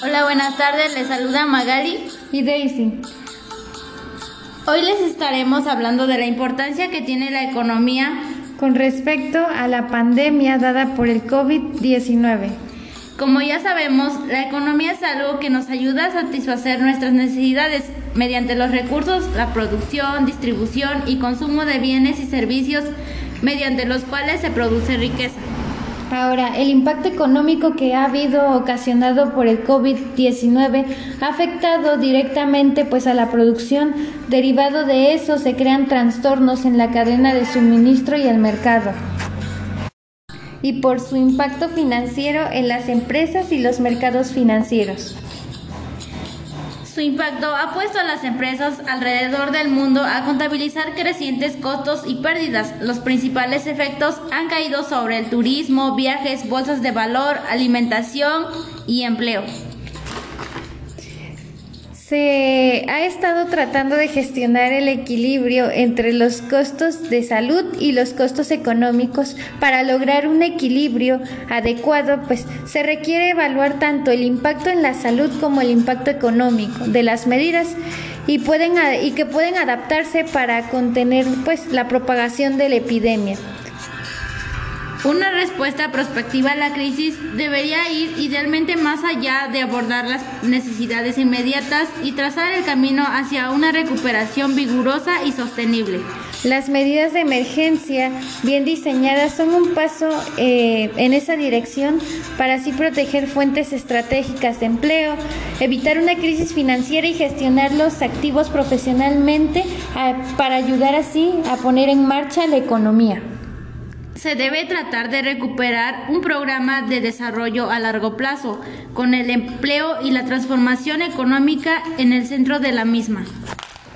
Hola, buenas tardes. Les saluda Magali y Daisy. Hoy les estaremos hablando de la importancia que tiene la economía con respecto a la pandemia dada por el COVID-19. Como ya sabemos, la economía es algo que nos ayuda a satisfacer nuestras necesidades mediante los recursos, la producción, distribución y consumo de bienes y servicios mediante los cuales se produce riqueza. Ahora, el impacto económico que ha habido ocasionado por el COVID-19 ha afectado directamente pues a la producción. Derivado de eso se crean trastornos en la cadena de suministro y el mercado. Y por su impacto financiero en las empresas y los mercados financieros. Su impacto ha puesto a las empresas alrededor del mundo a contabilizar crecientes costos y pérdidas. Los principales efectos han caído sobre el turismo, viajes, bolsas de valor, alimentación y empleo se ha estado tratando de gestionar el equilibrio entre los costos de salud y los costos económicos. Para lograr un equilibrio adecuado, pues se requiere evaluar tanto el impacto en la salud como el impacto económico de las medidas y pueden y que pueden adaptarse para contener pues la propagación de la epidemia. Una respuesta prospectiva a la crisis debería ir idealmente más allá de abordar las necesidades inmediatas y trazar el camino hacia una recuperación vigorosa y sostenible. Las medidas de emergencia bien diseñadas son un paso eh, en esa dirección para así proteger fuentes estratégicas de empleo, evitar una crisis financiera y gestionar los activos profesionalmente eh, para ayudar así a poner en marcha la economía se debe tratar de recuperar un programa de desarrollo a largo plazo, con el empleo y la transformación económica en el centro de la misma.